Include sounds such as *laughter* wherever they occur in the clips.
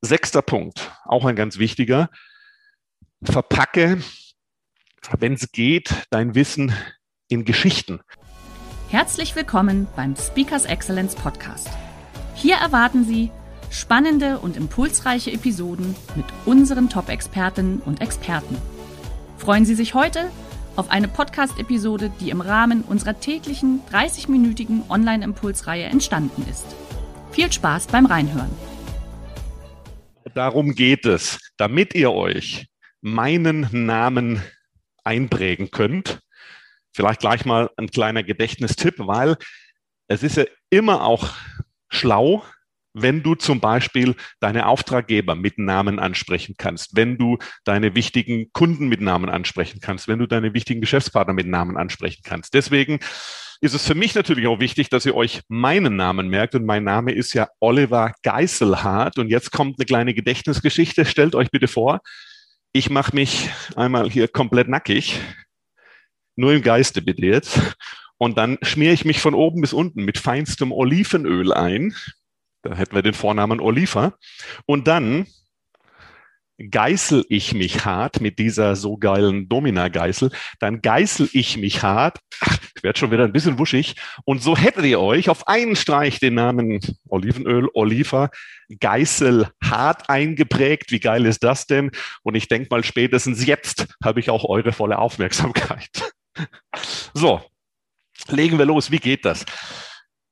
Sechster Punkt, auch ein ganz wichtiger. Verpacke, wenn es geht, dein Wissen in Geschichten. Herzlich willkommen beim Speakers Excellence Podcast. Hier erwarten Sie spannende und impulsreiche Episoden mit unseren Top-Expertinnen und Experten. Freuen Sie sich heute auf eine Podcast-Episode, die im Rahmen unserer täglichen 30-minütigen Online-Impulsreihe entstanden ist. Viel Spaß beim Reinhören. Darum geht es, damit ihr euch meinen Namen einprägen könnt. Vielleicht gleich mal ein kleiner Gedächtnistipp, weil es ist ja immer auch schlau, wenn du zum Beispiel deine Auftraggeber mit Namen ansprechen kannst, wenn du deine wichtigen Kunden mit Namen ansprechen kannst, wenn du deine wichtigen Geschäftspartner mit Namen ansprechen kannst. Deswegen ist es für mich natürlich auch wichtig, dass ihr euch meinen Namen merkt. Und mein Name ist ja Oliver Geiselhardt. Und jetzt kommt eine kleine Gedächtnisgeschichte. Stellt euch bitte vor, ich mache mich einmal hier komplett nackig, nur im Geiste bitte jetzt. Und dann schmiere ich mich von oben bis unten mit feinstem Olivenöl ein. Da hätten wir den Vornamen Oliver. Und dann geißel ich mich hart mit dieser so geilen Domina-Geißel, dann geißel ich mich hart, ich werde schon wieder ein bisschen wuschig, und so hättet ihr euch auf einen Streich den Namen Olivenöl, Oliver, Geißel hart eingeprägt. Wie geil ist das denn? Und ich denke mal, spätestens jetzt habe ich auch eure volle Aufmerksamkeit. *laughs* So, legen wir los. Wie geht das?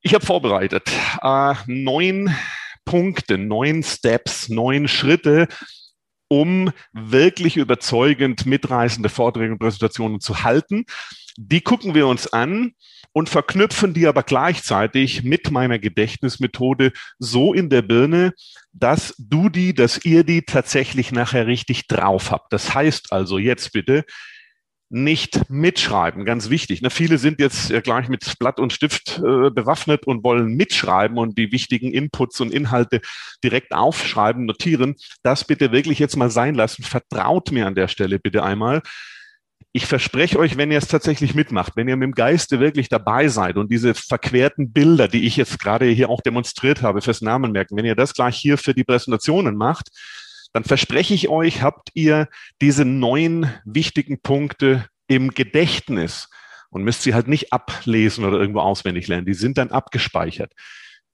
Ich habe vorbereitet äh, neun Punkte, neun Steps, neun Schritte, um wirklich überzeugend mitreißende Vorträge und Präsentationen zu halten. Die gucken wir uns an und verknüpfen die aber gleichzeitig mit meiner Gedächtnismethode so in der Birne, dass du die, dass ihr die tatsächlich nachher richtig drauf habt. Das heißt also jetzt bitte, nicht mitschreiben, ganz wichtig. Ne, viele sind jetzt ja gleich mit Blatt und Stift äh, bewaffnet und wollen mitschreiben und die wichtigen Inputs und Inhalte direkt aufschreiben, notieren. Das bitte wirklich jetzt mal sein lassen. Vertraut mir an der Stelle bitte einmal. Ich verspreche euch, wenn ihr es tatsächlich mitmacht, wenn ihr mit dem Geiste wirklich dabei seid und diese verquerten Bilder, die ich jetzt gerade hier auch demonstriert habe fürs Namen merken, wenn ihr das gleich hier für die Präsentationen macht, dann verspreche ich euch, habt ihr diese neun wichtigen Punkte im Gedächtnis und müsst sie halt nicht ablesen oder irgendwo auswendig lernen. Die sind dann abgespeichert.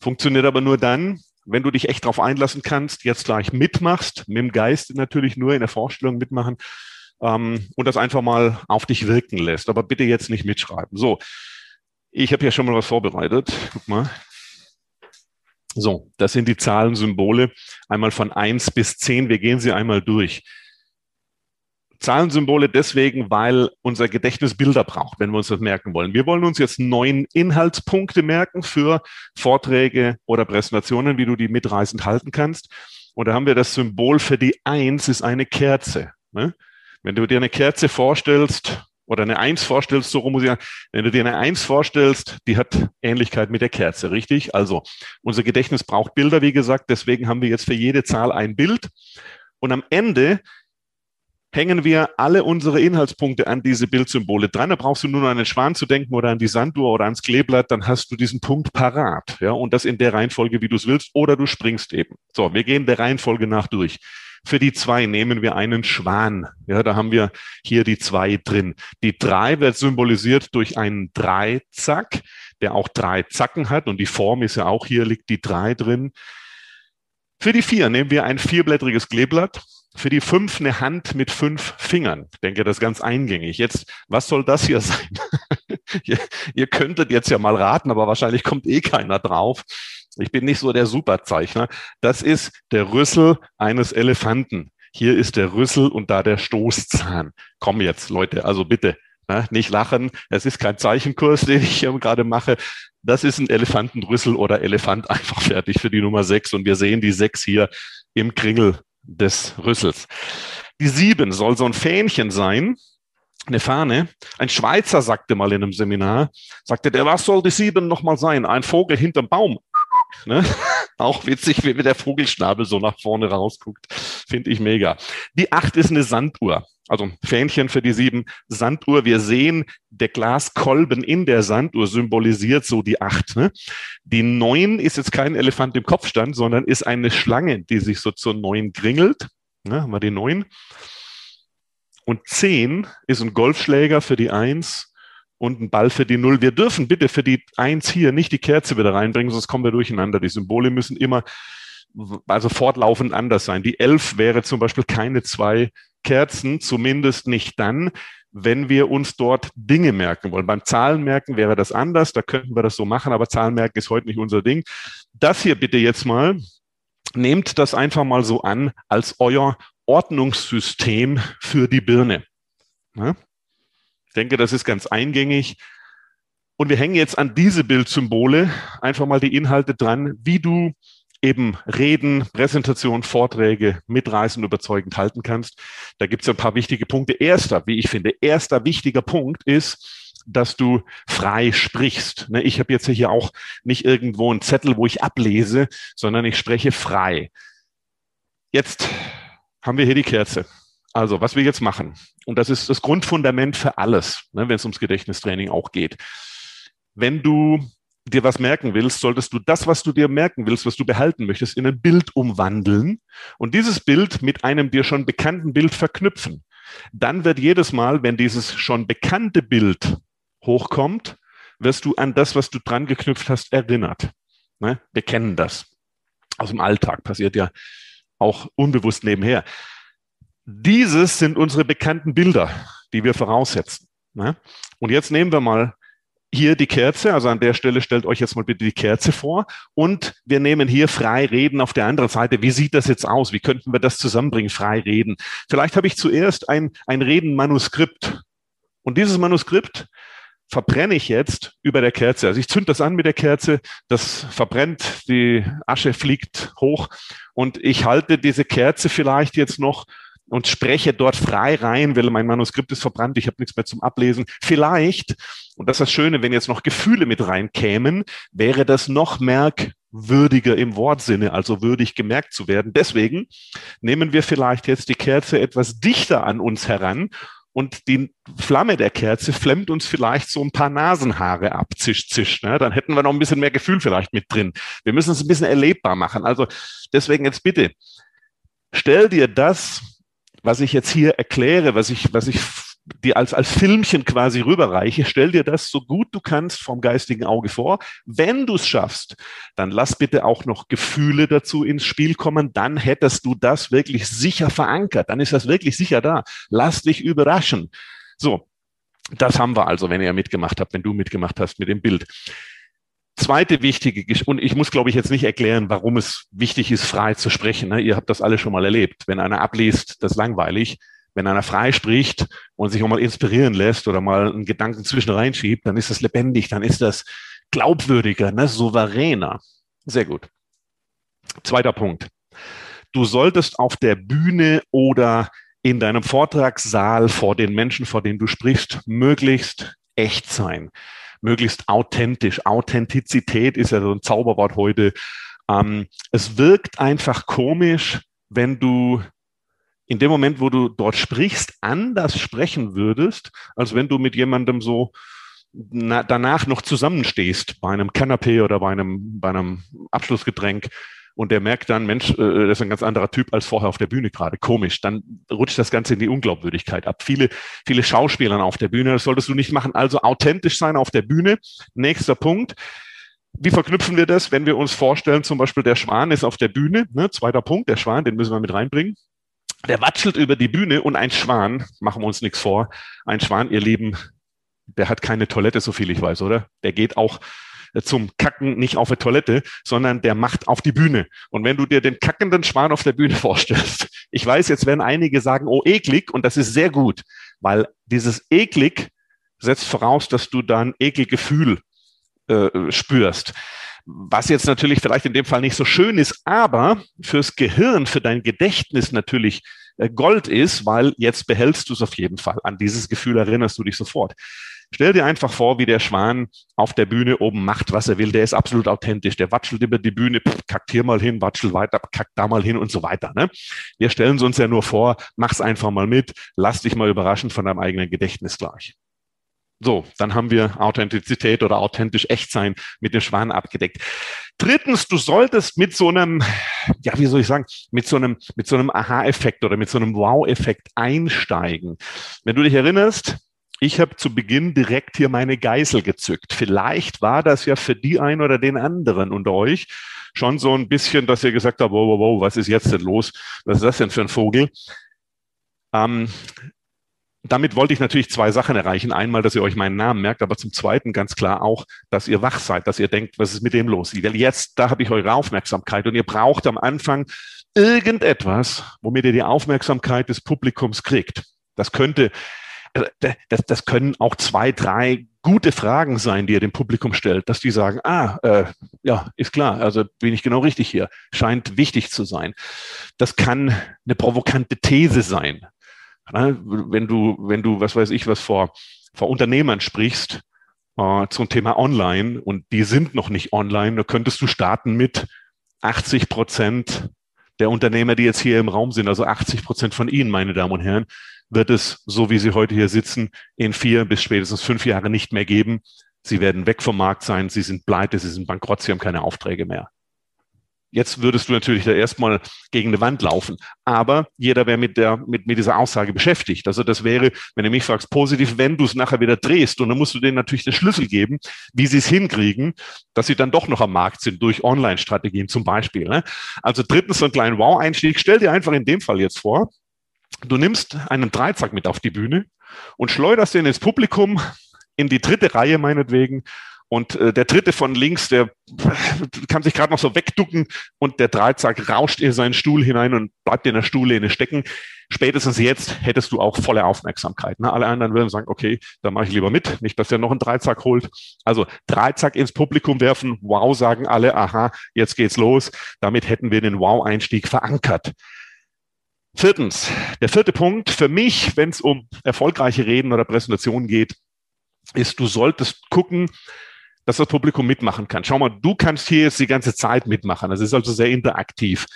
Funktioniert aber nur dann, wenn du dich echt darauf einlassen kannst, jetzt gleich mitmachst, mit dem Geist natürlich nur in der Vorstellung mitmachen ähm, und das einfach mal auf dich wirken lässt. Aber bitte jetzt nicht mitschreiben. So, ich habe hier schon mal was vorbereitet. Guck mal, so, das sind die Zahlensymbole einmal von eins bis zehn. Wir gehen sie einmal durch. Zahlensymbole deswegen, weil unser Gedächtnis Bilder braucht, wenn wir uns das merken wollen. Wir wollen uns jetzt neun Inhaltspunkte merken für Vorträge oder Präsentationen, wie du die mitreißend halten kannst. Und da haben wir das Symbol für die Eins ist eine Kerze. Ne? Wenn du dir eine Kerze vorstellst, oder eine Eins vorstellst, so rum muss ich sagen, wenn du dir eine Eins vorstellst, die hat Ähnlichkeit mit der Kerze, richtig? Also unser Gedächtnis braucht Bilder, wie gesagt, deswegen haben wir jetzt für jede Zahl ein Bild. Und am Ende hängen wir alle unsere Inhaltspunkte an diese Bildsymbole dran. Da brauchst du nur an den Schwan zu denken oder an die Sanduhr oder ans Kleeblatt, dann hast du diesen Punkt parat. Ja, und das in der Reihenfolge, wie du es willst, oder du springst eben. So, wir gehen der Reihenfolge nach durch. Für die zwei nehmen wir einen Schwan. Ja, da haben wir hier die zwei drin. Die drei wird symbolisiert durch einen Dreizack, der auch drei Zacken hat und die Form ist ja auch hier liegt die drei drin. Für die vier nehmen wir ein vierblättriges Kleeblatt. Für die fünf eine Hand mit fünf Fingern. Ich denke, das ist ganz eingängig. Jetzt, was soll das hier *laughs* sein? ihr, ihr könntet jetzt ja mal raten, aber wahrscheinlich kommt eh keiner drauf. Ich bin nicht so der Superzeichner. Das ist der Rüssel eines Elefanten. Hier ist der Rüssel und da der Stoßzahn. Komm jetzt, Leute, also bitte. Ja, nicht lachen, es ist kein Zeichenkurs, *laughs* den ich hier gerade mache. Das ist ein Elefantenrüssel oder Elefant einfach fertig für die Nummer sechs. Und wir sehen die sechs hier im Kringel des Rüssels. Die sieben soll so ein Fähnchen sein, eine Fahne. Ein Schweizer sagte mal in einem Seminar, sagte der, was soll die sieben nochmal sein? Ein Vogel hinterm Baum. Ne? *laughs* Auch witzig, wie der Vogelschnabel so nach vorne rausguckt. Finde ich mega. Die acht ist eine Sanduhr. Also Fähnchen für die sieben Sanduhr. Wir sehen, der Glaskolben in der Sanduhr symbolisiert so die acht. Ne? Die neun ist jetzt kein Elefant im Kopfstand, sondern ist eine Schlange, die sich so zur neun kringelt. Ne? Haben wir die neun. Und zehn ist ein Golfschläger für die eins und ein Ball für die Null. Wir dürfen bitte für die Eins hier nicht die Kerze wieder reinbringen, sonst kommen wir durcheinander. Die Symbole müssen immer also fortlaufend anders sein. Die Elf wäre zum Beispiel keine zwei Kerzen, zumindest nicht dann, wenn wir uns dort Dinge merken wollen. Beim Zahlenmerken wäre das anders, da könnten wir das so machen, aber Zahlenmerken ist heute nicht unser Ding. Das hier bitte jetzt mal, nehmt das einfach mal so an als euer Ordnungssystem für die Birne. Ich denke, das ist ganz eingängig. Und wir hängen jetzt an diese Bildsymbole einfach mal die Inhalte dran, wie du eben Reden, Präsentationen, Vorträge mitreißend überzeugend halten kannst. Da gibt es ein paar wichtige Punkte. Erster, wie ich finde, erster wichtiger Punkt ist, dass du frei sprichst. Ne, ich habe jetzt hier auch nicht irgendwo einen Zettel, wo ich ablese, sondern ich spreche frei. Jetzt haben wir hier die Kerze. Also, was wir jetzt machen, und das ist das Grundfundament für alles, ne, wenn es ums Gedächtnistraining auch geht. Wenn du dir was merken willst, solltest du das, was du dir merken willst, was du behalten möchtest, in ein Bild umwandeln und dieses Bild mit einem dir schon bekannten Bild verknüpfen. Dann wird jedes Mal, wenn dieses schon bekannte Bild hochkommt, wirst du an das, was du dran geknüpft hast, erinnert. Ne? Wir kennen das. Aus dem Alltag passiert ja auch unbewusst nebenher. Dieses sind unsere bekannten Bilder, die wir voraussetzen. Ne? Und jetzt nehmen wir mal hier die Kerze, also an der Stelle stellt euch jetzt mal bitte die Kerze vor und wir nehmen hier frei reden auf der anderen Seite. Wie sieht das jetzt aus? Wie könnten wir das zusammenbringen? Frei reden. Vielleicht habe ich zuerst ein, ein Reden-Manuskript und dieses Manuskript verbrenne ich jetzt über der Kerze. Also ich zünd das an mit der Kerze, das verbrennt, die Asche fliegt hoch und ich halte diese Kerze vielleicht jetzt noch und spreche dort frei rein, weil mein Manuskript ist verbrannt, ich habe nichts mehr zum Ablesen. Vielleicht, und das ist das Schöne, wenn jetzt noch Gefühle mit reinkämen, wäre das noch merkwürdiger im Wortsinne, also würdig gemerkt zu werden. Deswegen nehmen wir vielleicht jetzt die Kerze etwas dichter an uns heran und die Flamme der Kerze flemmt uns vielleicht so ein paar Nasenhaare ab, zisch, zisch. Ne? Dann hätten wir noch ein bisschen mehr Gefühl vielleicht mit drin. Wir müssen es ein bisschen erlebbar machen. Also deswegen jetzt bitte, stell dir das was ich jetzt hier erkläre, was ich, was ich dir als, als Filmchen quasi rüberreiche, stell dir das so gut du kannst vom geistigen Auge vor. Wenn du es schaffst, dann lass bitte auch noch Gefühle dazu ins Spiel kommen. Dann hättest du das wirklich sicher verankert. Dann ist das wirklich sicher da. Lass dich überraschen. So. Das haben wir also, wenn ihr mitgemacht habt, wenn du mitgemacht hast mit dem Bild. Zweite wichtige, und ich muss, glaube ich, jetzt nicht erklären, warum es wichtig ist, frei zu sprechen. Ne? Ihr habt das alle schon mal erlebt. Wenn einer abliest, das ist langweilig. Wenn einer frei spricht und sich auch mal inspirieren lässt oder mal einen Gedanken zwischen reinschiebt, dann ist das lebendig, dann ist das glaubwürdiger, ne? souveräner. Sehr gut. Zweiter Punkt. Du solltest auf der Bühne oder in deinem Vortragssaal vor den Menschen, vor denen du sprichst, möglichst echt sein möglichst authentisch. Authentizität ist ja so ein Zauberwort heute. Ähm, es wirkt einfach komisch, wenn du in dem Moment, wo du dort sprichst, anders sprechen würdest, als wenn du mit jemandem so na, danach noch zusammenstehst bei einem Canapé oder bei einem, bei einem Abschlussgetränk und der merkt dann, Mensch, äh, das ist ein ganz anderer Typ als vorher auf der Bühne gerade. Komisch. Dann rutscht das Ganze in die Unglaubwürdigkeit ab. Viele, viele Schauspieler auf der Bühne, das solltest du nicht machen. Also authentisch sein auf der Bühne. Nächster Punkt. Wie verknüpfen wir das, wenn wir uns vorstellen, zum Beispiel der Schwan ist auf der Bühne, ne? zweiter Punkt, der Schwan, den müssen wir mit reinbringen. Der watschelt über die Bühne und ein Schwan, machen wir uns nichts vor, ein Schwan, ihr Lieben, der hat keine Toilette, so viel ich weiß, oder? Der geht auch zum Kacken nicht auf der Toilette, sondern der macht auf die Bühne. Und wenn du dir den kackenden Schwan auf der Bühne *laughs* vorstellst, ich weiß, jetzt werden einige sagen, oh, eklig, und das ist sehr gut, weil dieses eklig setzt voraus, dass du da ein Ekelgefühl äh, spürst. Was jetzt natürlich vielleicht in dem Fall nicht so schön ist, aber fürs Gehirn, für dein Gedächtnis natürlich äh, Gold ist, weil jetzt behältst du es auf jeden Fall. An dieses Gefühl erinnerst du dich sofort. Stell dir einfach vor, wie der Schwan auf der Bühne oben macht, was er will. Der ist absolut authentisch. Der watschelt über die Bühne, kackt hier mal hin, watschelt weiter, kackt da mal hin und so weiter. Ne? Wir stellen es uns ja nur vor, mach's einfach mal mit, lass dich mal überraschen von deinem eigenen Gedächtnis gleich. So, dann haben wir Authentizität oder authentisch Echtsein mit dem Schwan abgedeckt. Drittens, du solltest mit so einem, ja, wie soll ich sagen, mit so einem, mit so einem Aha-Effekt oder mit so einem Wow-Effekt einsteigen. Wenn du dich erinnerst, ich habe zu Beginn direkt hier meine Geißel gezückt. Vielleicht war das ja für die einen oder den anderen unter euch schon so ein bisschen, dass ihr gesagt habt, wow, wow, wow, was ist jetzt denn los? Was ist das denn für ein Vogel? Ähm, damit wollte ich natürlich zwei Sachen erreichen. Einmal, dass ihr euch meinen Namen merkt, aber zum Zweiten ganz klar auch, dass ihr wach seid, dass ihr denkt, was ist mit dem los? Weil jetzt, da habe ich eure Aufmerksamkeit und ihr braucht am Anfang irgendetwas, womit ihr die Aufmerksamkeit des Publikums kriegt. Das könnte, das, das können auch zwei, drei gute Fragen sein, die ihr dem Publikum stellt, dass die sagen, ah, äh, ja, ist klar, also bin ich genau richtig hier, scheint wichtig zu sein. Das kann eine provokante These sein. Ne? Wenn du, wenn du, was weiß ich, was vor, vor Unternehmern sprichst äh, zum Thema Online und die sind noch nicht online, da könntest du starten mit 80 Prozent der Unternehmer, die jetzt hier im Raum sind, also 80 Prozent von Ihnen, meine Damen und Herren, wird es, so wie Sie heute hier sitzen, in vier bis spätestens fünf Jahren nicht mehr geben. Sie werden weg vom Markt sein, Sie sind pleite, Sie sind bankrott, Sie haben keine Aufträge mehr. Jetzt würdest du natürlich da erstmal gegen eine Wand laufen. Aber jeder wäre mit, der, mit, mit dieser Aussage beschäftigt. Also das wäre, wenn du mich fragst, positiv, wenn du es nachher wieder drehst. Und dann musst du denen natürlich den Schlüssel geben, wie sie es hinkriegen, dass sie dann doch noch am Markt sind durch Online-Strategien zum Beispiel. Ne? Also drittens so einen kleinen Wow-Einstieg. Stell dir einfach in dem Fall jetzt vor, du nimmst einen Dreizack mit auf die Bühne und schleuderst den ins Publikum, in die dritte Reihe meinetwegen und äh, der dritte von links, der kann sich gerade noch so wegducken und der Dreizack rauscht in seinen Stuhl hinein und bleibt in der Stuhllehne stecken. Spätestens jetzt hättest du auch volle Aufmerksamkeit. Ne? Alle anderen würden sagen, okay, da mache ich lieber mit, nicht, dass der noch einen Dreizack holt. Also Dreizack ins Publikum werfen, wow, sagen alle, aha, jetzt geht's los. Damit hätten wir den Wow-Einstieg verankert. Viertens, der vierte Punkt für mich, wenn es um erfolgreiche Reden oder Präsentationen geht, ist, du solltest gucken, dass das Publikum mitmachen kann. Schau mal, du kannst hier jetzt die ganze Zeit mitmachen. Das ist also sehr interaktiv.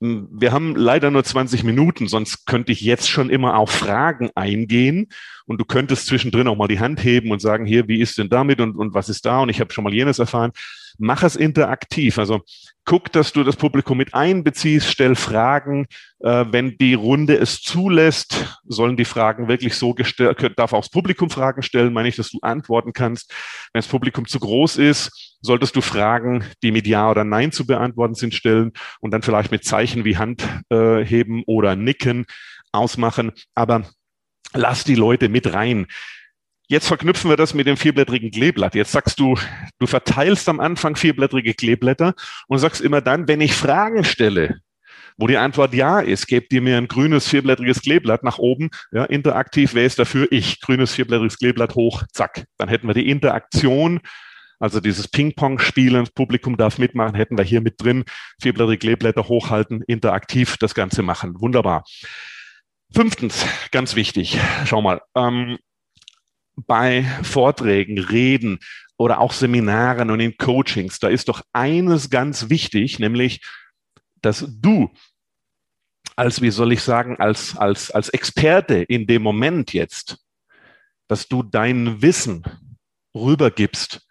Wir haben leider nur 20 Minuten, sonst könnte ich jetzt schon immer auf Fragen eingehen und du könntest zwischendrin auch mal die Hand heben und sagen, hier, wie ist denn damit und, und was ist da und ich habe schon mal jenes erfahren mach es interaktiv. Also guck, dass du das Publikum mit einbeziehst, stell Fragen. Äh, wenn die Runde es zulässt, sollen die Fragen wirklich so gestellt, darf auch das Publikum Fragen stellen, meine ich, dass du antworten kannst. Wenn das Publikum zu groß ist, solltest du Fragen, die mit Ja oder Nein zu beantworten sind, stellen und dann vielleicht mit Zeichen wie Hand äh, heben oder Nicken ausmachen. Aber lass die Leute mit rein. Jetzt verknüpfen wir das mit dem vierblättrigen Kleeblatt. Jetzt sagst du, du verteilst am Anfang vierblättrige Kleeblätter und sagst immer dann, wenn ich Fragen stelle, wo die Antwort ja ist, gebt ihr mir ein grünes vierblättriges Kleeblatt nach oben, ja, interaktiv, wer ist dafür? Ich, grünes vierblättriges Kleeblatt hoch, zack. Dann hätten wir die Interaktion, also dieses Ping-Pong-Spielen, das Publikum darf mitmachen, hätten wir hier mit drin, vierblättrige Kleeblätter hochhalten, interaktiv das Ganze machen. Wunderbar. Fünftens, ganz wichtig, schau mal, ähm, bei Vorträgen, Reden oder auch Seminaren und in Coachings, da ist doch eines ganz wichtig, nämlich, dass du als, wie soll ich sagen, als, als, als Experte in dem Moment jetzt, dass du dein Wissen rübergibst,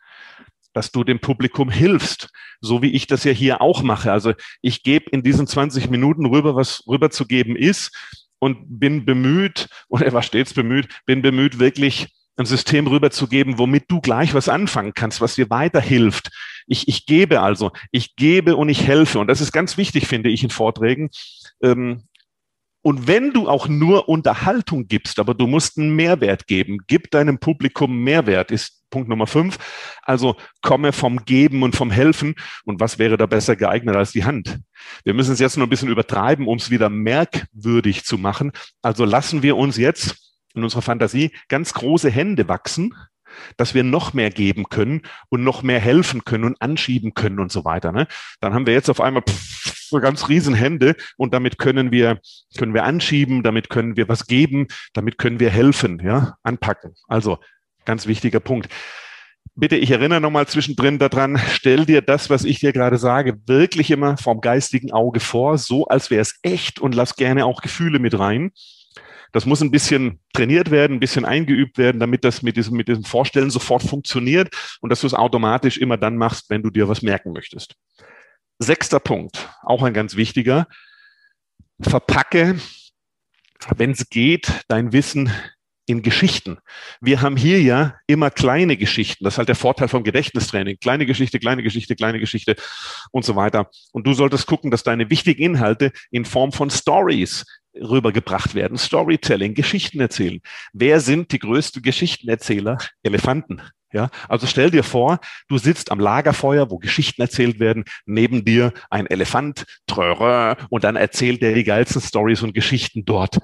dass du dem Publikum hilfst, so wie ich das ja hier auch mache. Also ich gebe in diesen 20 Minuten rüber, was rüberzugeben ist und bin bemüht, *laughs* und er war stets bemüht, bin bemüht, wirklich ein System rüberzugeben, womit du gleich was anfangen kannst, was dir weiterhilft. Ich, ich gebe also, ich gebe und ich helfe. Und das ist ganz wichtig, finde ich, in Vorträgen. Ähm, und wenn du auch nur Unterhaltung gibst, aber du musst einen Mehrwert geben, gib deinem Publikum Mehrwert, ist Punkt Nummer fünf. Also komme vom Geben und vom Helfen. Und was wäre da besser geeignet als die Hand? Wir müssen es jetzt nur ein bisschen übertreiben, um es wieder merkwürdig zu machen. Also lassen wir uns jetzt in unserer Fantasie ganz große Hände wachsen, dass wir noch mehr geben können und noch mehr helfen können und anschieben können und so weiter. Ne? Dann haben wir jetzt auf einmal pff, ganz riesen Hände und damit können wir, können wir anschieben, damit können wir was geben, damit können wir helfen, ja, anpacken. Also ganz wichtiger Punkt. Bitte, ich erinnere nochmal zwischendrin daran, stell dir das, was ich dir gerade sage, wirklich immer vom geistigen Auge vor, so als wäre es echt und lass gerne auch Gefühle mit rein. Das muss ein bisschen trainiert werden, ein bisschen eingeübt werden, damit das mit diesem, mit diesem Vorstellen sofort funktioniert und dass du es automatisch immer dann machst, wenn du dir was merken möchtest. Sechster Punkt, auch ein ganz wichtiger. Verpacke, wenn es geht, dein Wissen in Geschichten. Wir haben hier ja immer kleine Geschichten. Das ist halt der Vorteil vom Gedächtnistraining. Kleine Geschichte, kleine Geschichte, kleine Geschichte und so weiter. Und du solltest gucken, dass deine wichtigen Inhalte in Form von Stories rübergebracht werden. Storytelling, Geschichten erzählen. Wer sind die größten Geschichtenerzähler? Elefanten. Ja, also stell dir vor, du sitzt am Lagerfeuer, wo Geschichten erzählt werden, neben dir ein Elefant, trörö, und dann erzählt er die geilsten Stories und Geschichten dort.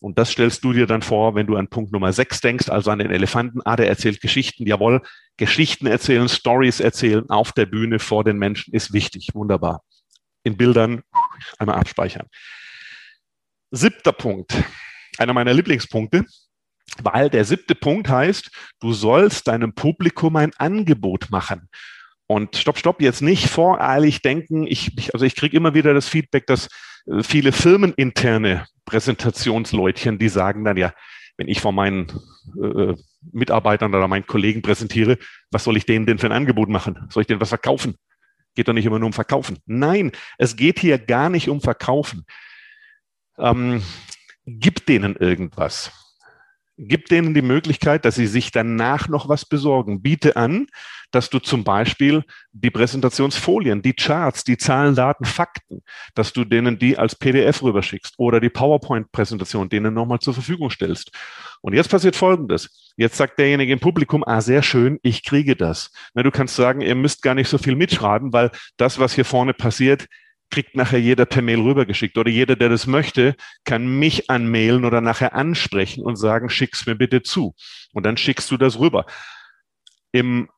Und das stellst du dir dann vor, wenn du an Punkt Nummer sechs denkst, also an den Elefanten. Ah, der erzählt Geschichten. Jawohl, Geschichten erzählen, Stories erzählen auf der Bühne vor den Menschen ist wichtig. Wunderbar. In Bildern einmal abspeichern. Siebter Punkt, einer meiner Lieblingspunkte, weil der siebte Punkt heißt, du sollst deinem Publikum ein Angebot machen. Und stopp, stopp, jetzt nicht voreilig denken. Ich, ich also ich kriege immer wieder das Feedback, dass äh, viele firmeninterne Präsentationsleutchen, die sagen dann ja, wenn ich vor meinen äh, Mitarbeitern oder meinen Kollegen präsentiere, was soll ich denen denn für ein Angebot machen? Soll ich denen was verkaufen? Geht doch nicht immer nur um Verkaufen. Nein, es geht hier gar nicht um Verkaufen ähm, gib denen irgendwas. Gib denen die Möglichkeit, dass sie sich danach noch was besorgen. Biete an, dass du zum Beispiel die Präsentationsfolien, die Charts, die Zahlen, Daten, Fakten, dass du denen die als PDF rüberschickst oder die PowerPoint-Präsentation denen nochmal zur Verfügung stellst. Und jetzt passiert Folgendes. Jetzt sagt derjenige im Publikum, ah, sehr schön, ich kriege das. Na, du kannst sagen, ihr müsst gar nicht so viel mitschreiben, weil das, was hier vorne passiert, kriegt nachher jeder per Mail rübergeschickt. Oder jeder, der das möchte, kann mich anmailen oder nachher ansprechen und sagen, schick's mir bitte zu. Und dann schickst du das rüber. Im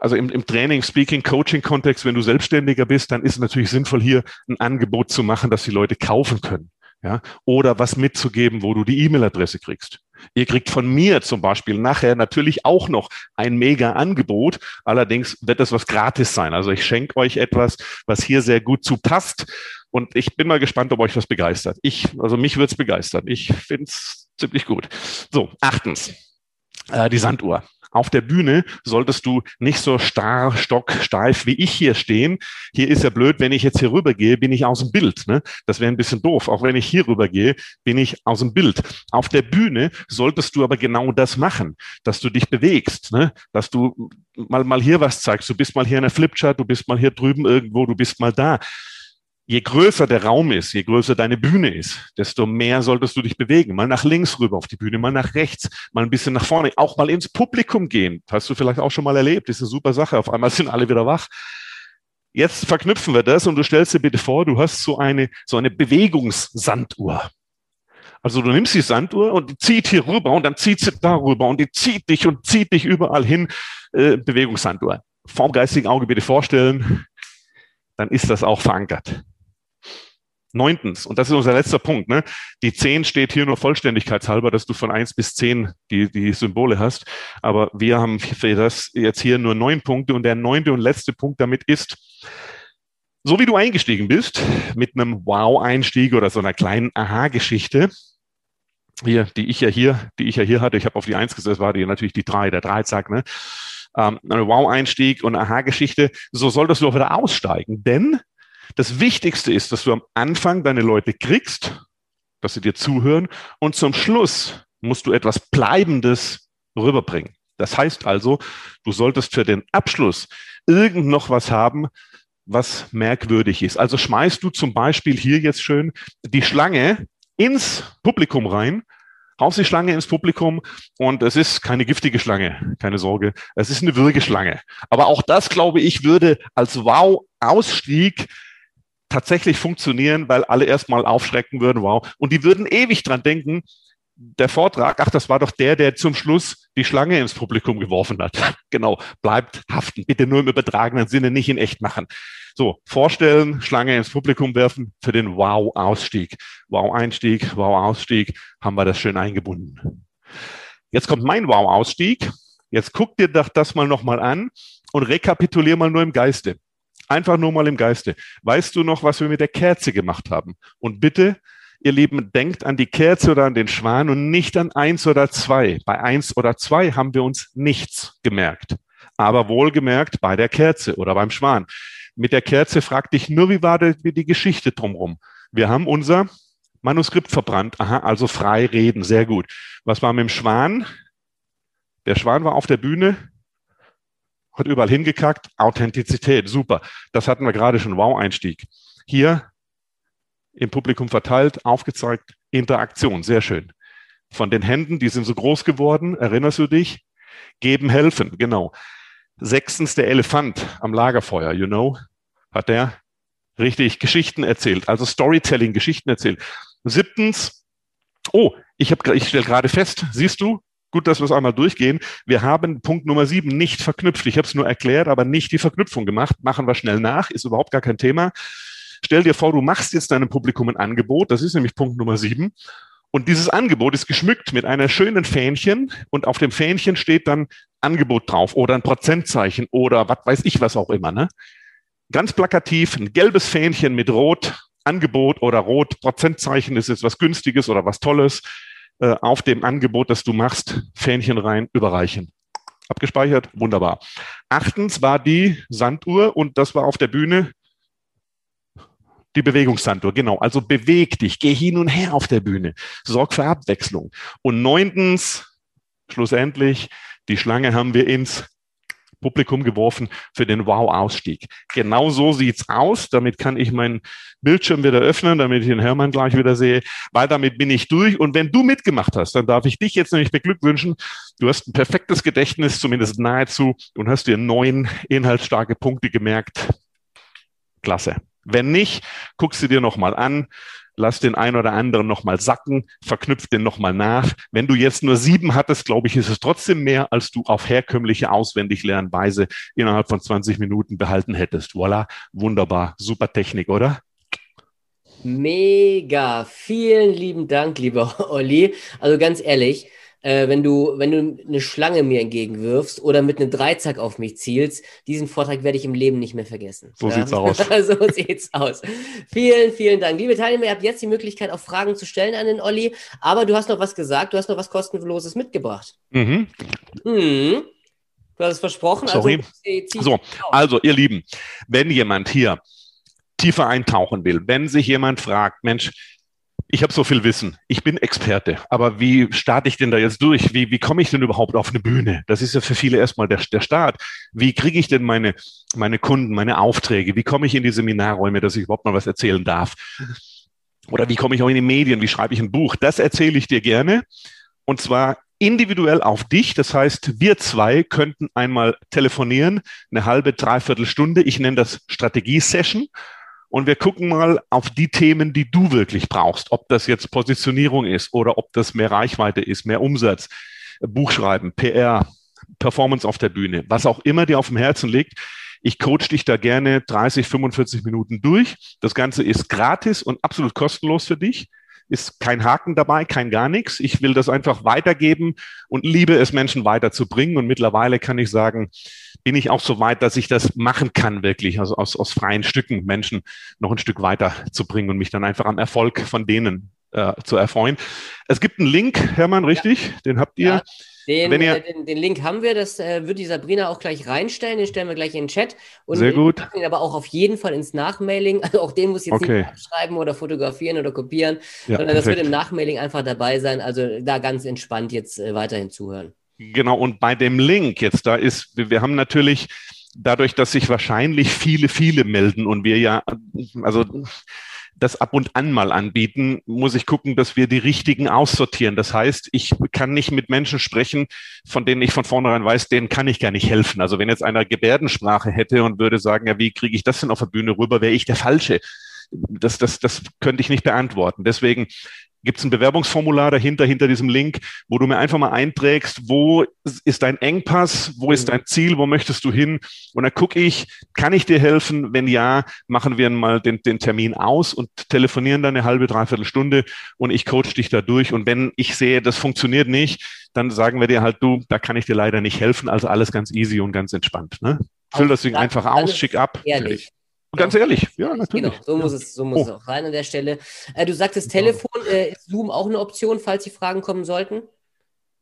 also im, im Training, Speaking, Coaching-Kontext, wenn du Selbstständiger bist, dann ist es natürlich sinnvoll, hier ein Angebot zu machen, dass die Leute kaufen können. Ja? Oder was mitzugeben, wo du die E-Mail-Adresse kriegst. Ihr kriegt von mir zum Beispiel nachher natürlich auch noch ein mega Angebot. Allerdings wird das was gratis sein. Also ich schenke euch etwas, was hier sehr gut zu passt. Und ich bin mal gespannt, ob euch das begeistert. Ich, also mich wird's begeistern. Ich find's ziemlich gut. So, achtens, äh, die Sanduhr auf der Bühne solltest du nicht so starr, stocksteif wie ich hier stehen. Hier ist ja blöd, wenn ich jetzt hier rüber gehe, bin ich aus dem Bild. Ne? Das wäre ein bisschen doof. Auch wenn ich hier rüber gehe, bin ich aus dem Bild. Auf der Bühne solltest du aber genau das machen, dass du dich bewegst, ne? dass du mal, mal hier was zeigst. Du bist mal hier in der Flipchart, du bist mal hier drüben irgendwo, du bist mal da je größer der Raum ist, je größer deine Bühne ist, desto mehr solltest du dich bewegen. Mal nach links rüber auf die Bühne, mal nach rechts, mal ein bisschen nach vorne, auch mal ins Publikum gehen. Hast du vielleicht auch schon mal erlebt. Das ist eine super Sache. Auf einmal sind alle wieder wach. Jetzt verknüpfen wir das und du stellst dir bitte vor, du hast so eine, so eine Bewegungssanduhr. Also du nimmst die Sanduhr und die zieht hier rüber und dann zieht sie darüber und die zieht dich und zieht dich überall hin. Äh, Bewegungssanduhr. Vorm geistigen Auge bitte vorstellen, dann ist das auch verankert. Neuntens, und das ist unser letzter Punkt, ne? die zehn steht hier nur vollständigkeitshalber, dass du von eins bis zehn die, die Symbole hast. Aber wir haben für das jetzt hier nur neun Punkte und der neunte und letzte Punkt damit ist, so wie du eingestiegen bist, mit einem Wow-Einstieg oder so einer kleinen Aha-Geschichte, hier, die ich ja hier, die ich ja hier hatte, ich habe auf die Eins gesetzt, war die natürlich die drei, der Dreizack, ne? Ähm, ein Wow-Einstieg und Aha-Geschichte, so solltest du auch wieder aussteigen. Denn das Wichtigste ist, dass du am Anfang deine Leute kriegst, dass sie dir zuhören und zum Schluss musst du etwas Bleibendes rüberbringen. Das heißt also, du solltest für den Abschluss irgend noch was haben, was merkwürdig ist. Also schmeißt du zum Beispiel hier jetzt schön die Schlange ins Publikum rein, haust die Schlange ins Publikum und es ist keine giftige Schlange, keine Sorge, es ist eine Würgeschlange. Aber auch das, glaube ich, würde als Wow-Ausstieg tatsächlich funktionieren, weil alle erstmal aufschrecken würden, wow. Und die würden ewig dran denken, der Vortrag, ach, das war doch der, der zum Schluss die Schlange ins Publikum geworfen hat. *laughs* genau, bleibt haften. Bitte nur im übertragenen Sinne, nicht in echt machen. So, vorstellen, Schlange ins Publikum werfen für den Wow-Ausstieg. Wow-Einstieg, Wow-Ausstieg, haben wir das schön eingebunden. Jetzt kommt mein Wow-Ausstieg. Jetzt guck dir doch das mal nochmal an und rekapitulier mal nur im Geiste. Einfach nur mal im Geiste. Weißt du noch, was wir mit der Kerze gemacht haben? Und bitte ihr Lieben, denkt an die Kerze oder an den Schwan und nicht an eins oder zwei. Bei eins oder zwei haben wir uns nichts gemerkt, aber wohlgemerkt bei der Kerze oder beim Schwan. Mit der Kerze fragte ich nur, wie war die Geschichte drumherum? Wir haben unser Manuskript verbrannt. Aha, also frei reden, sehr gut. Was war mit dem Schwan? Der Schwan war auf der Bühne, hat überall hingekackt. Authentizität, super. Das hatten wir gerade schon. Wow-Einstieg. Hier im Publikum verteilt, aufgezeigt, Interaktion, sehr schön. Von den Händen, die sind so groß geworden, erinnerst du dich? Geben, helfen, genau. Sechstens der Elefant am Lagerfeuer, you know, hat der richtig Geschichten erzählt, also Storytelling, Geschichten erzählt. Siebtens, oh, ich, hab, ich stelle gerade fest, siehst du, gut, dass wir es einmal durchgehen. Wir haben Punkt Nummer sieben nicht verknüpft. Ich habe es nur erklärt, aber nicht die Verknüpfung gemacht. Machen wir schnell nach, ist überhaupt gar kein Thema. Stell dir vor, du machst jetzt deinem Publikum ein Angebot, das ist nämlich Punkt Nummer sieben. Und dieses Angebot ist geschmückt mit einer schönen Fähnchen und auf dem Fähnchen steht dann Angebot drauf oder ein Prozentzeichen oder was weiß ich was auch immer. Ne? Ganz plakativ, ein gelbes Fähnchen mit Rot, Angebot oder Rot, Prozentzeichen ist jetzt was Günstiges oder was Tolles. Äh, auf dem Angebot, das du machst, Fähnchen rein, überreichen. Abgespeichert, wunderbar. Achtens war die Sanduhr und das war auf der Bühne die Bewegungssanduhr, genau. Also beweg dich, geh hin und her auf der Bühne, sorg für Abwechslung. Und neuntens, schlussendlich, die Schlange haben wir ins Publikum geworfen für den Wow-Ausstieg. Genau so sieht's aus. Damit kann ich meinen Bildschirm wieder öffnen, damit ich den Hermann gleich wieder sehe, weil damit bin ich durch. Und wenn du mitgemacht hast, dann darf ich dich jetzt nämlich beglückwünschen. Du hast ein perfektes Gedächtnis, zumindest nahezu, und hast dir neun inhaltsstarke Punkte gemerkt. Klasse. Wenn nicht, guck sie dir nochmal an, lass den ein oder anderen nochmal sacken, verknüpf den nochmal nach. Wenn du jetzt nur sieben hattest, glaube ich, ist es trotzdem mehr, als du auf herkömmliche Auswendiglernweise innerhalb von 20 Minuten behalten hättest. Voilà, wunderbar, super Technik, oder? Mega, vielen lieben Dank, lieber *laughs* Olli. Also ganz ehrlich, äh, wenn, du, wenn du eine Schlange mir entgegenwirfst oder mit einem Dreizack auf mich zielst, diesen Vortrag werde ich im Leben nicht mehr vergessen. So ja? sieht's *laughs* aus. so sieht's aus. Vielen, vielen Dank. Liebe Teilnehmer, ihr habt jetzt die Möglichkeit, auch Fragen zu stellen an den Olli, aber du hast noch was gesagt, du hast noch was kostenloses mitgebracht. Mhm. Mhm. Du hast es versprochen. Also Sorry. Also, so, also ihr Lieben, wenn jemand hier tiefer eintauchen will, wenn sich jemand fragt, Mensch, ich habe so viel Wissen, ich bin Experte, aber wie starte ich denn da jetzt durch? Wie, wie komme ich denn überhaupt auf eine Bühne? Das ist ja für viele erstmal der, der Start. Wie kriege ich denn meine, meine Kunden, meine Aufträge? Wie komme ich in die Seminarräume, dass ich überhaupt mal was erzählen darf? Oder wie komme ich auch in die Medien? Wie schreibe ich ein Buch? Das erzähle ich dir gerne. Und zwar individuell auf dich. Das heißt, wir zwei könnten einmal telefonieren, eine halbe, dreiviertel Stunde. Ich nenne das Strategie-Session und wir gucken mal auf die Themen, die du wirklich brauchst. Ob das jetzt Positionierung ist oder ob das mehr Reichweite ist, mehr Umsatz, Buchschreiben, PR, Performance auf der Bühne, was auch immer dir auf dem Herzen liegt. Ich coach dich da gerne 30, 45 Minuten durch. Das Ganze ist gratis und absolut kostenlos für dich ist kein Haken dabei, kein gar nichts. Ich will das einfach weitergeben und liebe es, Menschen weiterzubringen. Und mittlerweile kann ich sagen, bin ich auch so weit, dass ich das machen kann, wirklich, also aus, aus freien Stücken Menschen noch ein Stück weiterzubringen und mich dann einfach am Erfolg von denen äh, zu erfreuen. Es gibt einen Link, Hermann, richtig? Ja. Den habt ihr. Ja. Den, ihr, äh, den, den, Link haben wir, das äh, wird die Sabrina auch gleich reinstellen, den stellen wir gleich in den Chat. Und Sehr gut. Den aber auch auf jeden Fall ins Nachmailing. Also auch den muss ich jetzt okay. nicht abschreiben oder fotografieren oder kopieren, ja, sondern perfekt. das wird im Nachmailing einfach dabei sein. Also da ganz entspannt jetzt äh, weiterhin zuhören. Genau, und bei dem Link jetzt, da ist, wir haben natürlich dadurch, dass sich wahrscheinlich viele, viele melden und wir ja, also das ab und an mal anbieten, muss ich gucken, dass wir die richtigen aussortieren. Das heißt, ich kann nicht mit Menschen sprechen, von denen ich von vornherein weiß, denen kann ich gar nicht helfen. Also wenn jetzt einer Gebärdensprache hätte und würde sagen, ja, wie kriege ich das denn auf der Bühne rüber, wäre ich der Falsche. Das, das, das könnte ich nicht beantworten. Deswegen gibt es ein Bewerbungsformular dahinter, hinter diesem Link, wo du mir einfach mal einträgst, wo ist dein Engpass, wo ist mhm. dein Ziel, wo möchtest du hin? Und dann gucke ich, kann ich dir helfen? Wenn ja, machen wir mal den, den Termin aus und telefonieren dann eine halbe, dreiviertel Stunde und ich coach dich da durch. Und wenn ich sehe, das funktioniert nicht, dann sagen wir dir halt, du, da kann ich dir leider nicht helfen. Also alles ganz easy und ganz entspannt. Ne? Füll das Ding einfach aus, schick ab. Ehrlich. Ganz ehrlich, ja, natürlich. Genau, so muss, es, so muss oh. es auch sein an der Stelle. Äh, du sagtest Telefon, äh, ist Zoom auch eine Option, falls die Fragen kommen sollten?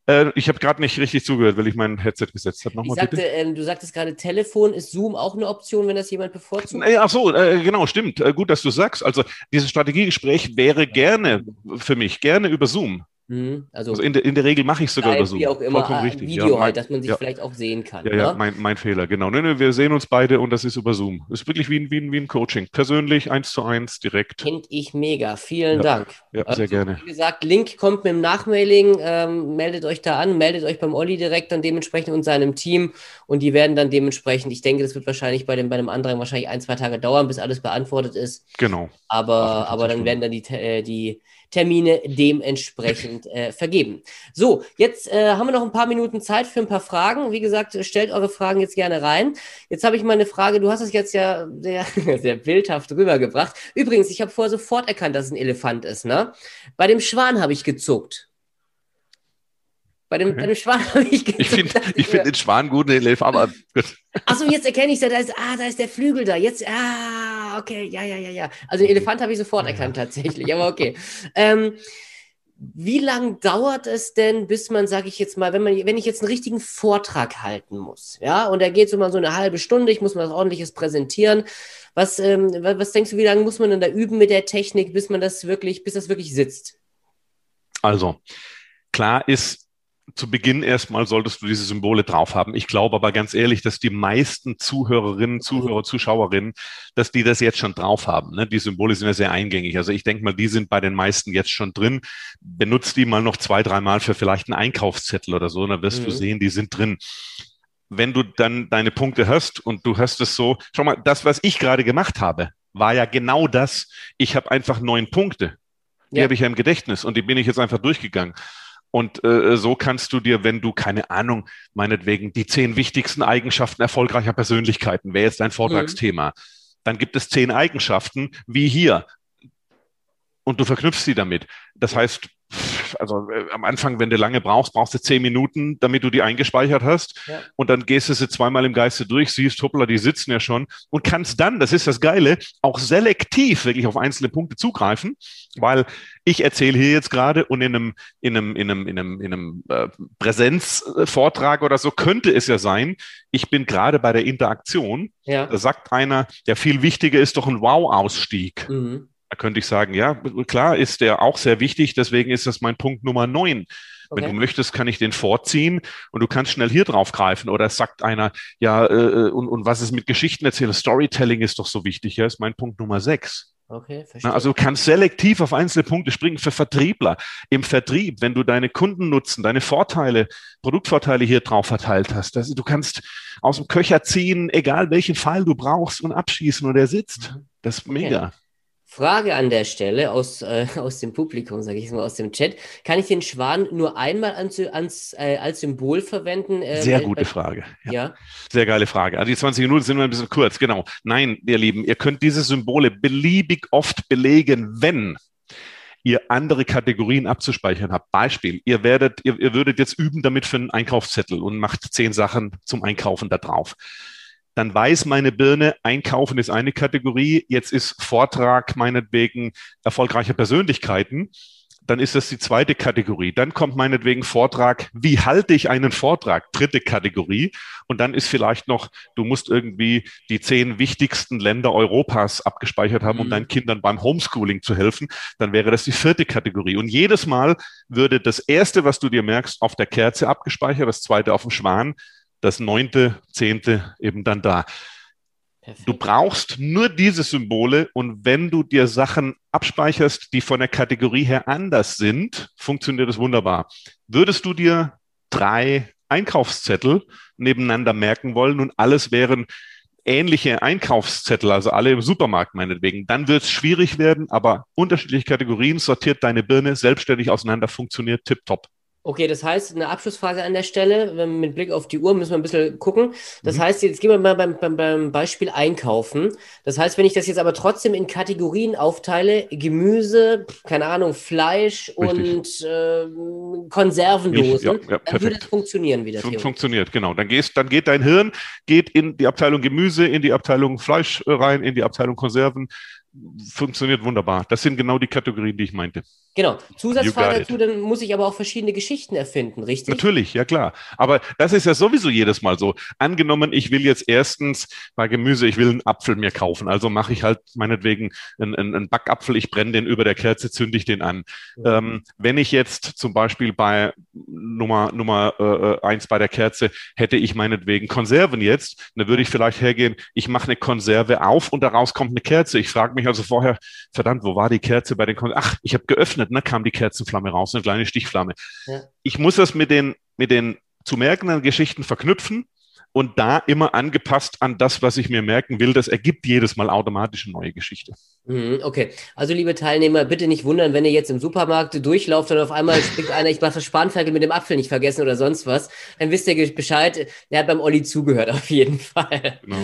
Äh, ich habe gerade nicht richtig zugehört, weil ich mein Headset gesetzt habe. Nochmal sagte, ähm, du sagtest gerade Telefon, ist Zoom auch eine Option, wenn das jemand bevorzugt? Ach so, äh, genau, stimmt. Äh, gut, dass du sagst. Also dieses Strategiegespräch wäre gerne für mich, gerne über Zoom. Mhm. Also, also in, de, in, der Regel mache ich sogar über Zoom. Wie auch immer, Vollkommen richtig. Video ja, mein, halt, dass man sich ja. vielleicht auch sehen kann. Ja, ja, ne? mein, mein, Fehler, genau. Nee, nee, wir sehen uns beide und das ist über Zoom. Das ist wirklich wie ein, wie ein, wie ein Coaching. Persönlich, eins zu eins, direkt. Kennt ich mega. Vielen ja. Dank. Ja, sehr also, gerne. Wie gesagt, Link kommt mit dem Nachmailing. Ähm, meldet euch da an, meldet euch beim Olli direkt dann dementsprechend und seinem Team und die werden dann dementsprechend, ich denke, das wird wahrscheinlich bei dem, bei dem anderen wahrscheinlich ein, zwei Tage dauern, bis alles beantwortet ist. Genau. Aber, aber dann werden dann die, äh, die Termine dementsprechend äh, vergeben. So, jetzt äh, haben wir noch ein paar Minuten Zeit für ein paar Fragen. Wie gesagt, stellt eure Fragen jetzt gerne rein. Jetzt habe ich mal eine Frage, du hast es jetzt ja sehr, *laughs* sehr bildhaft rübergebracht. Übrigens, ich habe vorher sofort erkannt, dass es ein Elefant ist. Ne? Bei dem Schwan habe ich gezuckt. Bei dem, bei dem Schwan *laughs* habe ich Ich finde ich find den Schwan gut, den Elefant. Aber Achso, jetzt erkenne ich es. Da ist, ah, da ist der Flügel da. Jetzt, ah, okay, ja, ja, ja, ja. Also den Elefant habe ich sofort erkannt tatsächlich, aber okay. Ähm, wie lange dauert es denn, bis man, sage ich jetzt mal, wenn man, wenn ich jetzt einen richtigen Vortrag halten muss, ja, und da geht es immer so eine halbe Stunde, ich muss mal was ordentliches präsentieren. Was, ähm, was denkst du, wie lange muss man denn da üben mit der Technik, bis man das wirklich, bis das wirklich sitzt? Also, klar ist, zu Beginn erstmal solltest du diese Symbole drauf haben. Ich glaube aber ganz ehrlich, dass die meisten Zuhörerinnen, Zuhörer, Zuschauerinnen, dass die das jetzt schon drauf haben. Ne? Die Symbole sind ja sehr eingängig. Also ich denke mal, die sind bei den meisten jetzt schon drin. Benutzt die mal noch zwei, dreimal für vielleicht einen Einkaufszettel oder so, dann wirst mhm. du sehen, die sind drin. Wenn du dann deine Punkte hast und du hast es so, schau mal, das, was ich gerade gemacht habe, war ja genau das. Ich habe einfach neun Punkte. Die ja. habe ich ja im Gedächtnis und die bin ich jetzt einfach durchgegangen. Und äh, so kannst du dir, wenn du keine Ahnung, meinetwegen die zehn wichtigsten Eigenschaften erfolgreicher Persönlichkeiten, wäre jetzt dein Vortragsthema, mhm. dann gibt es zehn Eigenschaften, wie hier. Und du verknüpfst sie damit. Das heißt, also äh, am Anfang, wenn du lange brauchst, brauchst du zehn Minuten, damit du die eingespeichert hast. Ja. Und dann gehst du sie zweimal im Geiste durch, siehst, hoppla, die sitzen ja schon und kannst dann, das ist das Geile, auch selektiv wirklich auf einzelne Punkte zugreifen, weil ich erzähle hier jetzt gerade und in einem, in einem, in einem, in einem, in einem äh, Präsenzvortrag oder so könnte es ja sein, ich bin gerade bei der Interaktion. Ja. Da sagt einer, der viel wichtiger ist doch ein Wow-Ausstieg. Mhm. Da könnte ich sagen, ja, klar ist der auch sehr wichtig, deswegen ist das mein Punkt Nummer neun. Okay. Wenn du möchtest, kann ich den vorziehen und du kannst schnell hier drauf greifen. Oder sagt einer, ja, äh, äh, und, und was ist mit Geschichten erzählen? Storytelling ist doch so wichtig. Ja, ist mein Punkt Nummer sechs. Okay, verstehe. Also du kannst selektiv auf einzelne Punkte springen für Vertriebler. Im Vertrieb, wenn du deine Kunden nutzen, deine Vorteile, Produktvorteile hier drauf verteilt hast, also du kannst aus dem Köcher ziehen, egal welchen Fall du brauchst und abschießen und er sitzt. Mhm. Das ist mega. Frage an der Stelle aus, äh, aus dem Publikum, sage ich mal, aus dem Chat. Kann ich den Schwan nur einmal ans, ans, äh, als Symbol verwenden? Äh, Sehr gute Frage. Ja. ja. Sehr geile Frage. Also die 20 Minuten sind nur ein bisschen kurz. Genau. Nein, ihr Lieben, ihr könnt diese Symbole beliebig oft belegen, wenn ihr andere Kategorien abzuspeichern habt. Beispiel, ihr werdet, ihr, ihr würdet jetzt üben damit für einen Einkaufszettel und macht zehn Sachen zum Einkaufen da drauf dann weiß meine Birne, Einkaufen ist eine Kategorie, jetzt ist Vortrag meinetwegen erfolgreiche Persönlichkeiten, dann ist das die zweite Kategorie. Dann kommt meinetwegen Vortrag, wie halte ich einen Vortrag? Dritte Kategorie. Und dann ist vielleicht noch, du musst irgendwie die zehn wichtigsten Länder Europas abgespeichert haben, um mhm. deinen Kindern beim Homeschooling zu helfen. Dann wäre das die vierte Kategorie. Und jedes Mal würde das erste, was du dir merkst, auf der Kerze abgespeichert, das zweite auf dem Schwan, das neunte, zehnte eben dann da. Perfekt. Du brauchst nur diese Symbole und wenn du dir Sachen abspeicherst, die von der Kategorie her anders sind, funktioniert das wunderbar. Würdest du dir drei Einkaufszettel nebeneinander merken wollen und alles wären ähnliche Einkaufszettel, also alle im Supermarkt meinetwegen, dann wird es schwierig werden, aber unterschiedliche Kategorien sortiert deine Birne selbstständig auseinander, funktioniert tipptopp. Okay, das heißt, eine Abschlussfrage an der Stelle, mit Blick auf die Uhr müssen wir ein bisschen gucken. Das mhm. heißt, jetzt gehen wir mal beim, beim, beim, Beispiel Einkaufen. Das heißt, wenn ich das jetzt aber trotzdem in Kategorien aufteile, Gemüse, keine Ahnung, Fleisch Richtig. und äh, Konservendosen, ja, ja, dann würde es funktionieren wieder. Fun funktioniert, genau. Dann, gehst, dann geht dein Hirn, geht in die Abteilung Gemüse, in die Abteilung Fleisch rein, in die Abteilung Konserven, funktioniert wunderbar. Das sind genau die Kategorien, die ich meinte. Genau. Zusatzfrage dazu, dann muss ich aber auch verschiedene Geschichten erfinden, richtig? Natürlich, ja klar. Aber das ist ja sowieso jedes Mal so. Angenommen, ich will jetzt erstens bei Gemüse, ich will einen Apfel mir kaufen. Also mache ich halt meinetwegen einen, einen Backapfel, ich brenne den über der Kerze, zünde ich den an. Mhm. Ähm, wenn ich jetzt zum Beispiel bei Nummer, Nummer äh, eins bei der Kerze hätte ich meinetwegen Konserven jetzt, dann würde ich vielleicht hergehen, ich mache eine Konserve auf und daraus kommt eine Kerze. Ich frage mich, mich also vorher, verdammt, wo war die Kerze bei den Kon Ach, ich habe geöffnet, ne, kam die Kerzenflamme raus, eine kleine Stichflamme. Ja. Ich muss das mit den, mit den zu merkenden Geschichten verknüpfen und da immer angepasst an das, was ich mir merken will. Das ergibt jedes Mal automatisch eine neue Geschichte. Mhm, okay, also liebe Teilnehmer, bitte nicht wundern, wenn ihr jetzt im Supermarkt durchlauft und auf einmal springt einer, ich mache das Spanferkel mit dem Apfel nicht vergessen oder sonst was, dann wisst ihr Bescheid, der hat beim Olli zugehört, auf jeden Fall. Genau.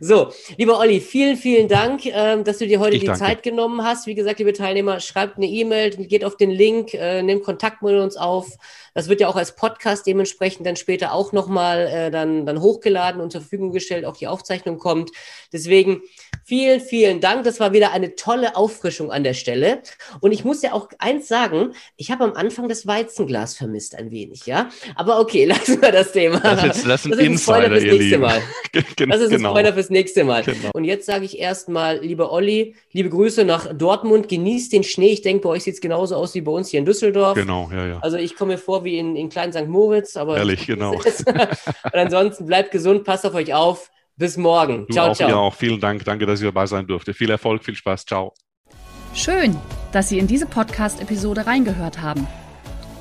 So, lieber Olli, vielen, vielen Dank, ähm, dass du dir heute ich die danke. Zeit genommen hast. Wie gesagt, liebe Teilnehmer, schreibt eine E-Mail, geht auf den Link, äh, nehmt Kontakt mit uns auf. Das wird ja auch als Podcast dementsprechend dann später auch nochmal äh, dann, dann hochgeladen und zur Verfügung gestellt, auch die Aufzeichnung kommt. Deswegen vielen, vielen Dank. Das war wieder eine tolle Auffrischung an der Stelle. Und ich muss ja auch eins sagen, ich habe am Anfang das Weizenglas vermisst ein wenig, ja. Aber okay, *laughs* lassen wir das Thema. Das, jetzt, das, das ist ein Spoiler fürs nächste Mal. *laughs* das ist ein genau. Spoiler fürs nächste Mal. Genau. Und jetzt sage ich erstmal, lieber Olli, liebe Grüße nach Dortmund, genießt den Schnee. Ich denke, bei euch sieht es genauso aus wie bei uns hier in Düsseldorf. Genau, ja, ja. Also ich komme mir vor, wie in, in Klein St. Moritz. Aber Ehrlich, *laughs* genau. und ansonsten bleibt gesund, passt auf euch auf. Bis morgen. Du ciao, auch, ciao. Ja, auch. Vielen Dank. Danke, dass ich dabei sein durfte. Viel Erfolg, viel Spaß. Ciao. Schön, dass Sie in diese Podcast-Episode reingehört haben.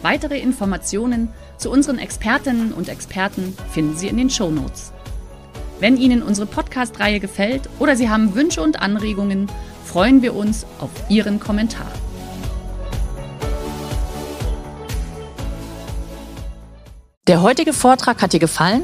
Weitere Informationen zu unseren Expertinnen und Experten finden Sie in den Show Notes. Wenn Ihnen unsere Podcast-Reihe gefällt oder Sie haben Wünsche und Anregungen, freuen wir uns auf Ihren Kommentar. Der heutige Vortrag hat dir gefallen?